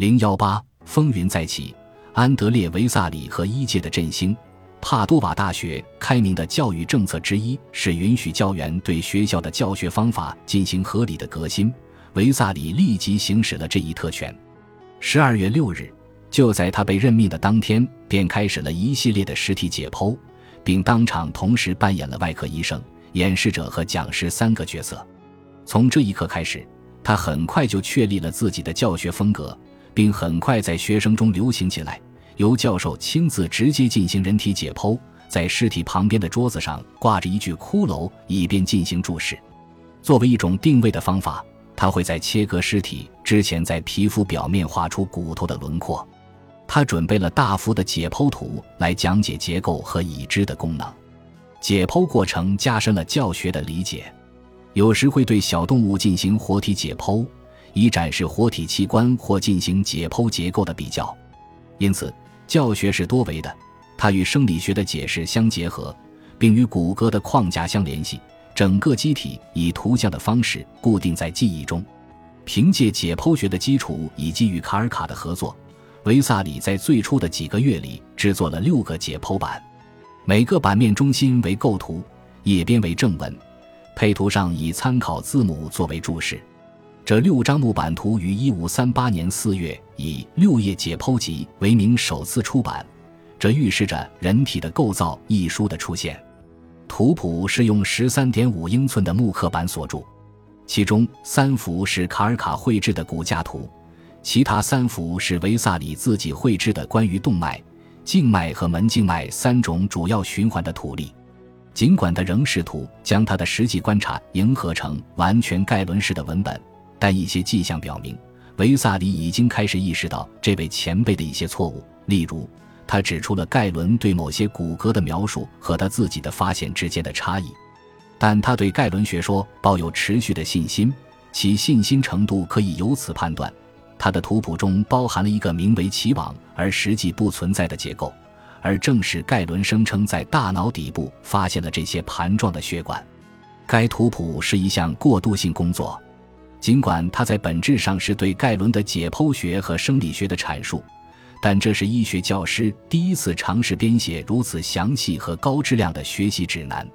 零幺八风云再起，安德烈·维萨里和一届的振兴。帕多瓦大学开明的教育政策之一是允许教员对学校的教学方法进行合理的革新。维萨里立即行使了这一特权。十二月六日，就在他被任命的当天，便开始了一系列的实体解剖，并当场同时扮演了外科医生、演示者和讲师三个角色。从这一刻开始，他很快就确立了自己的教学风格，并很快在学生中流行起来。由教授亲自直接进行人体解剖，在尸体旁边的桌子上挂着一具骷髅，以便进行注视。作为一种定位的方法，他会在切割尸体之前，在皮肤表面画出骨头的轮廓。他准备了大幅的解剖图来讲解结构和已知的功能。解剖过程加深了教学的理解，有时会对小动物进行活体解剖，以展示活体器官或进行解剖结构的比较。因此。教学是多维的，它与生理学的解释相结合，并与骨骼的框架相联系。整个机体以图像的方式固定在记忆中。凭借解剖学的基础以及与卡尔卡的合作，维萨里在最初的几个月里制作了六个解剖版，每个版面中心为构图，页边为正文，配图上以参考字母作为注释。这六张木板图于一五三八年四月以《六页解剖集》为名首次出版，这预示着《人体的构造》一书的出现。图谱是用十三点五英寸的木刻板所铸，其中三幅是卡尔卡绘制的骨架图，其他三幅是维萨里自己绘制的关于动脉、静脉和门静脉三种主要循环的图例。尽管他仍试图将他的实际观察迎合成完全盖伦式的文本。但一些迹象表明，维萨里已经开始意识到这位前辈的一些错误。例如，他指出了盖伦对某些骨骼的描述和他自己的发现之间的差异。但他对盖伦学说抱有持续的信心，其信心程度可以由此判断：他的图谱中包含了一个名为奇网而实际不存在的结构，而正是盖伦声称在大脑底部发现了这些盘状的血管。该图谱是一项过渡性工作。尽管它在本质上是对盖伦的解剖学和生理学的阐述，但这是医学教师第一次尝试编写如此详细和高质量的学习指南。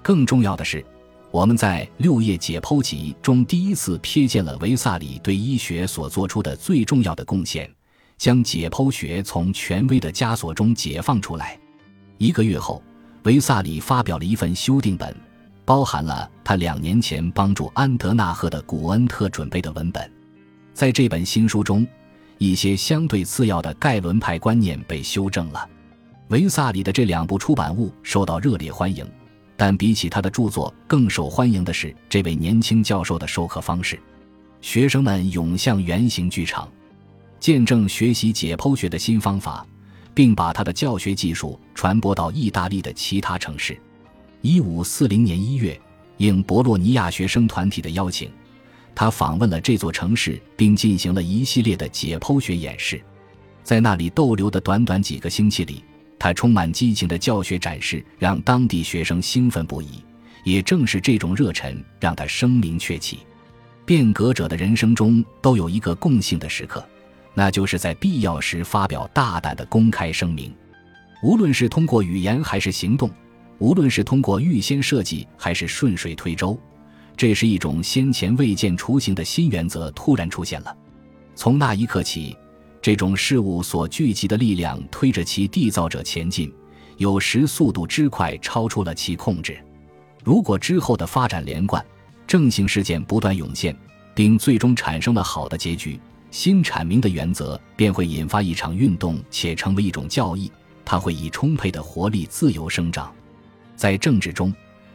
更重要的是，我们在六页解剖集中第一次瞥见了维萨里对医学所做出的最重要的贡献：将解剖学从权威的枷锁中解放出来。一个月后，维萨里发表了一份修订本。包含了他两年前帮助安德纳赫的古恩特准备的文本，在这本新书中，一些相对次要的盖伦派观念被修正了。维萨里的这两部出版物受到热烈欢迎，但比起他的著作更受欢迎的是这位年轻教授的授课方式。学生们涌向圆形剧场，见证学习解剖学的新方法，并把他的教学技术传播到意大利的其他城市。一五四零年一月，应博洛尼亚学生团体的邀请，他访问了这座城市，并进行了一系列的解剖学演示。在那里逗留的短短几个星期里，他充满激情的教学展示让当地学生兴奋不已。也正是这种热忱，让他声名鹊起。变革者的人生中都有一个共性的时刻，那就是在必要时发表大胆的公开声明，无论是通过语言还是行动。无论是通过预先设计还是顺水推舟，这是一种先前未见雏形的新原则突然出现了。从那一刻起，这种事物所聚集的力量推着其缔造者前进，有时速度之快超出了其控制。如果之后的发展连贯，正性事件不断涌现，并最终产生了好的结局，新阐明的原则便会引发一场运动，且成为一种教义。它会以充沛的活力自由生长。在政治中，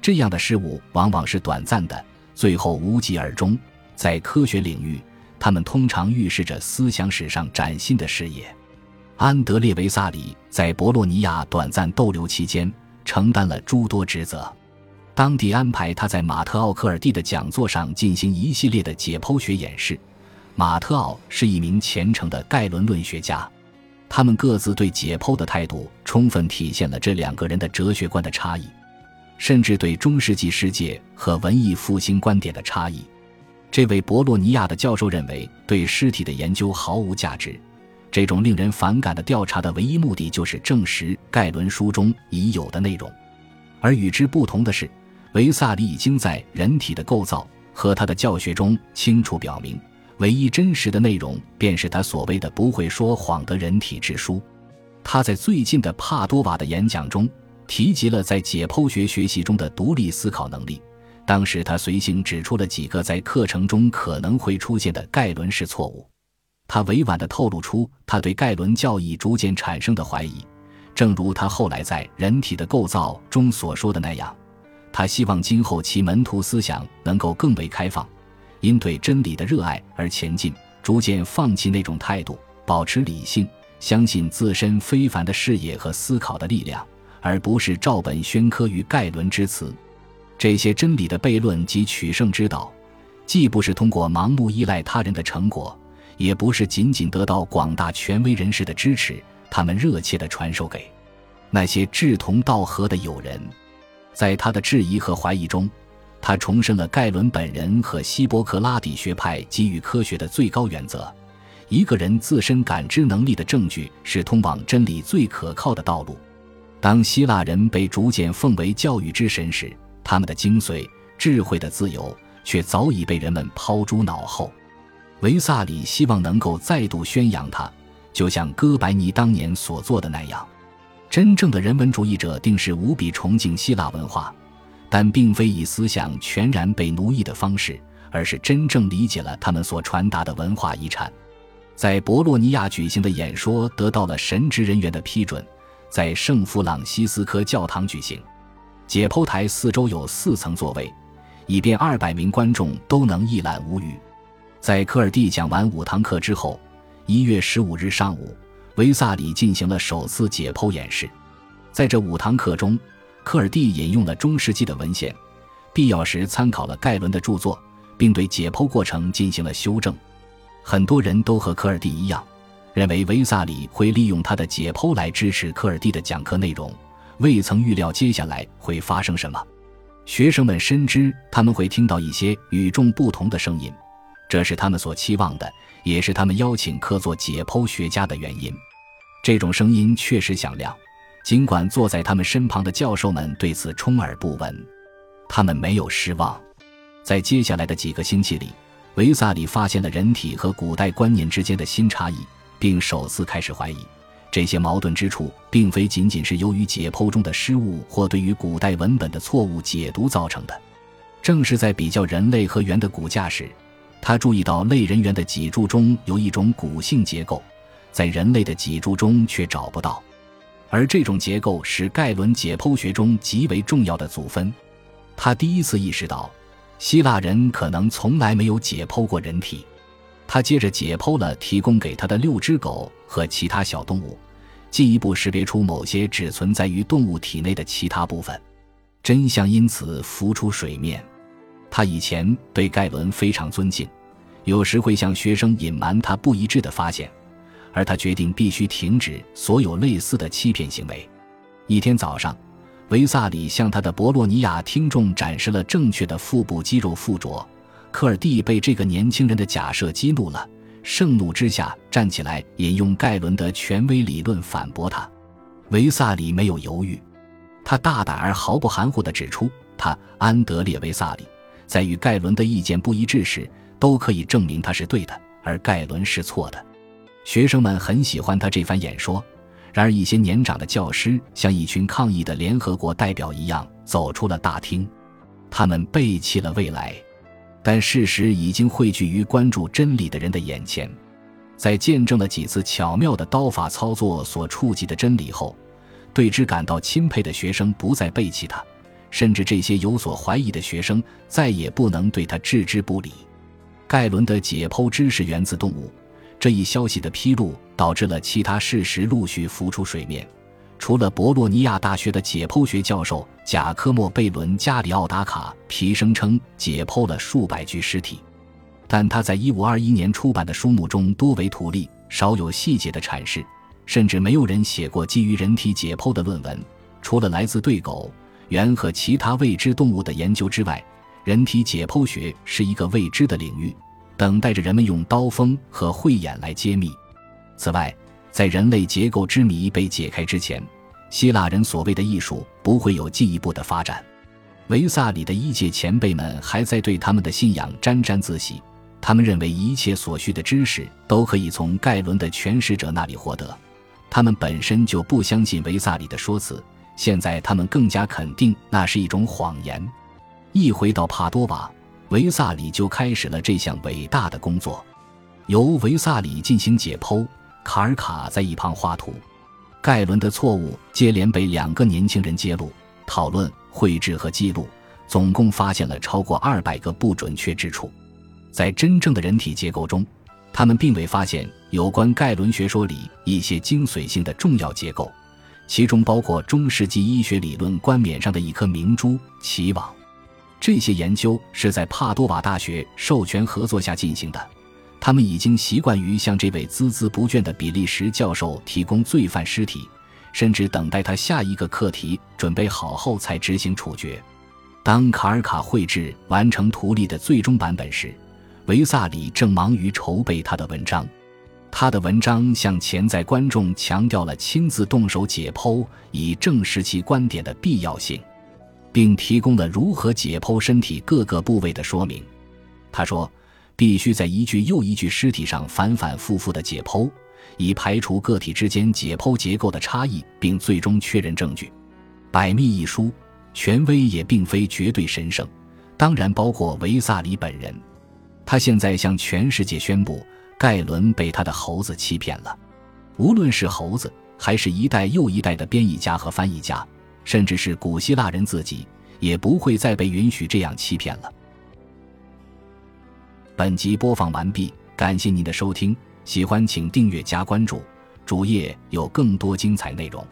这样的事物往往是短暂的，最后无疾而终；在科学领域，他们通常预示着思想史上崭新的事业。安德烈·维萨里在博洛尼亚短暂逗留期间，承担了诸多职责。当地安排他在马特奥科尔蒂的讲座上进行一系列的解剖学演示。马特奥是一名虔诚的盖伦论学家。他们各自对解剖的态度，充分体现了这两个人的哲学观的差异，甚至对中世纪世界和文艺复兴观点的差异。这位博洛尼亚的教授认为，对尸体的研究毫无价值。这种令人反感的调查的唯一目的就是证实盖伦书中已有的内容。而与之不同的是，维萨里已经在人体的构造和他的教学中清楚表明，唯一真实的内容便是他所谓的“不会说谎的人体之书”。他在最近的帕多瓦的演讲中提及了在解剖学学习中的独立思考能力。当时他随性指出了几个在课程中可能会出现的盖伦式错误。他委婉地透露出他对盖伦教义逐渐产生的怀疑，正如他后来在《人体的构造》中所说的那样，他希望今后其门徒思想能够更为开放，因对真理的热爱而前进，逐渐放弃那种态度，保持理性，相信自身非凡的视野和思考的力量，而不是照本宣科于盖伦之词。这些真理的悖论及取胜之道，既不是通过盲目依赖他人的成果，也不是仅仅得到广大权威人士的支持，他们热切地传授给那些志同道合的友人。在他的质疑和怀疑中，他重申了盖伦本人和希波克拉底学派给予科学的最高原则：一个人自身感知能力的证据是通往真理最可靠的道路。当希腊人被逐渐奉为教育之神时，他们的精髓、智慧的自由，却早已被人们抛诸脑后。维萨里希望能够再度宣扬它，就像哥白尼当年所做的那样。真正的人文主义者定是无比崇敬希腊文化，但并非以思想全然被奴役的方式，而是真正理解了他们所传达的文化遗产。在博洛尼亚举行的演说得到了神职人员的批准，在圣弗朗西斯科教堂举行。解剖台四周有四层座位，以便二百名观众都能一览无余。在科尔蒂讲完五堂课之后，一月十五日上午，维萨里进行了首次解剖演示。在这五堂课中，科尔蒂引用了中世纪的文献，必要时参考了盖伦的著作，并对解剖过程进行了修正。很多人都和科尔蒂一样，认为维萨里会利用他的解剖来支持科尔蒂的讲课内容。未曾预料接下来会发生什么，学生们深知他们会听到一些与众不同的声音，这是他们所期望的，也是他们邀请客座解剖学家的原因。这种声音确实响亮，尽管坐在他们身旁的教授们对此充耳不闻，他们没有失望。在接下来的几个星期里，维萨里发现了人体和古代观念之间的新差异，并首次开始怀疑。这些矛盾之处，并非仅仅是由于解剖中的失误或对于古代文本的错误解读造成的。正是在比较人类和猿的骨架时，他注意到类人猿的脊柱中有一种骨性结构，在人类的脊柱中却找不到。而这种结构是盖伦解剖学中极为重要的组分。他第一次意识到，希腊人可能从来没有解剖过人体。他接着解剖了提供给他的六只狗和其他小动物，进一步识别出某些只存在于动物体内的其他部分，真相因此浮出水面。他以前对盖伦非常尊敬，有时会向学生隐瞒他不一致的发现，而他决定必须停止所有类似的欺骗行为。一天早上，维萨里向他的博洛尼亚听众展示了正确的腹部肌肉附着。科尔蒂被这个年轻人的假设激怒了，盛怒之下站起来引用盖伦的权威理论反驳他。维萨里没有犹豫，他大胆而毫不含糊地指出，他安德烈·维萨里在与盖伦的意见不一致时，都可以证明他是对的，而盖伦是错的。学生们很喜欢他这番演说，然而一些年长的教师像一群抗议的联合国代表一样走出了大厅，他们背弃了未来。但事实已经汇聚于关注真理的人的眼前，在见证了几次巧妙的刀法操作所触及的真理后，对之感到钦佩的学生不再背弃他，甚至这些有所怀疑的学生再也不能对他置之不理。盖伦的解剖知识源自动物这一消息的披露，导致了其他事实陆续浮出水面。除了博洛尼亚大学的解剖学教授贾科莫·贝伦加里奥达卡皮声称解剖了数百具尸体，但他在1521年出版的书目中多为图例，少有细节的阐释，甚至没有人写过基于人体解剖的论文。除了来自对狗、猿和其他未知动物的研究之外，人体解剖学是一个未知的领域，等待着人们用刀锋和慧眼来揭秘。此外，在人类结构之谜被解开之前，希腊人所谓的艺术不会有进一步的发展。维萨里的一届前辈们还在对他们的信仰沾沾自喜，他们认为一切所需的知识都可以从盖伦的诠释者那里获得。他们本身就不相信维萨里的说辞，现在他们更加肯定那是一种谎言。一回到帕多瓦，维萨里就开始了这项伟大的工作，由维萨里进行解剖，卡尔卡在一旁画图。盖伦的错误接连被两个年轻人揭露、讨论。绘制和记录，总共发现了超过二百个不准确之处。在真正的人体结构中，他们并未发现有关盖伦学说里一些精髓性的重要结构，其中包括中世纪医学理论冠冕上的一颗明珠——脐网。这些研究是在帕多瓦大学授权合作下进行的。他们已经习惯于向这位孜孜不倦的比利时教授提供罪犯尸体。甚至等待他下一个课题准备好后才执行处决。当卡尔卡绘制完成图例的最终版本时，维萨里正忙于筹备他的文章。他的文章向潜在观众强调了亲自动手解剖以证实其观点的必要性，并提供了如何解剖身体各个部位的说明。他说：“必须在一具又一具尸体上反反复复的解剖。”以排除个体之间解剖结构的差异，并最终确认证据。《百密》一书权威也并非绝对神圣，当然包括维萨里本人。他现在向全世界宣布，盖伦被他的猴子欺骗了。无论是猴子，还是一代又一代的编译家和翻译家，甚至是古希腊人自己，也不会再被允许这样欺骗了。本集播放完毕，感谢您的收听。喜欢请订阅加关注，主页有更多精彩内容。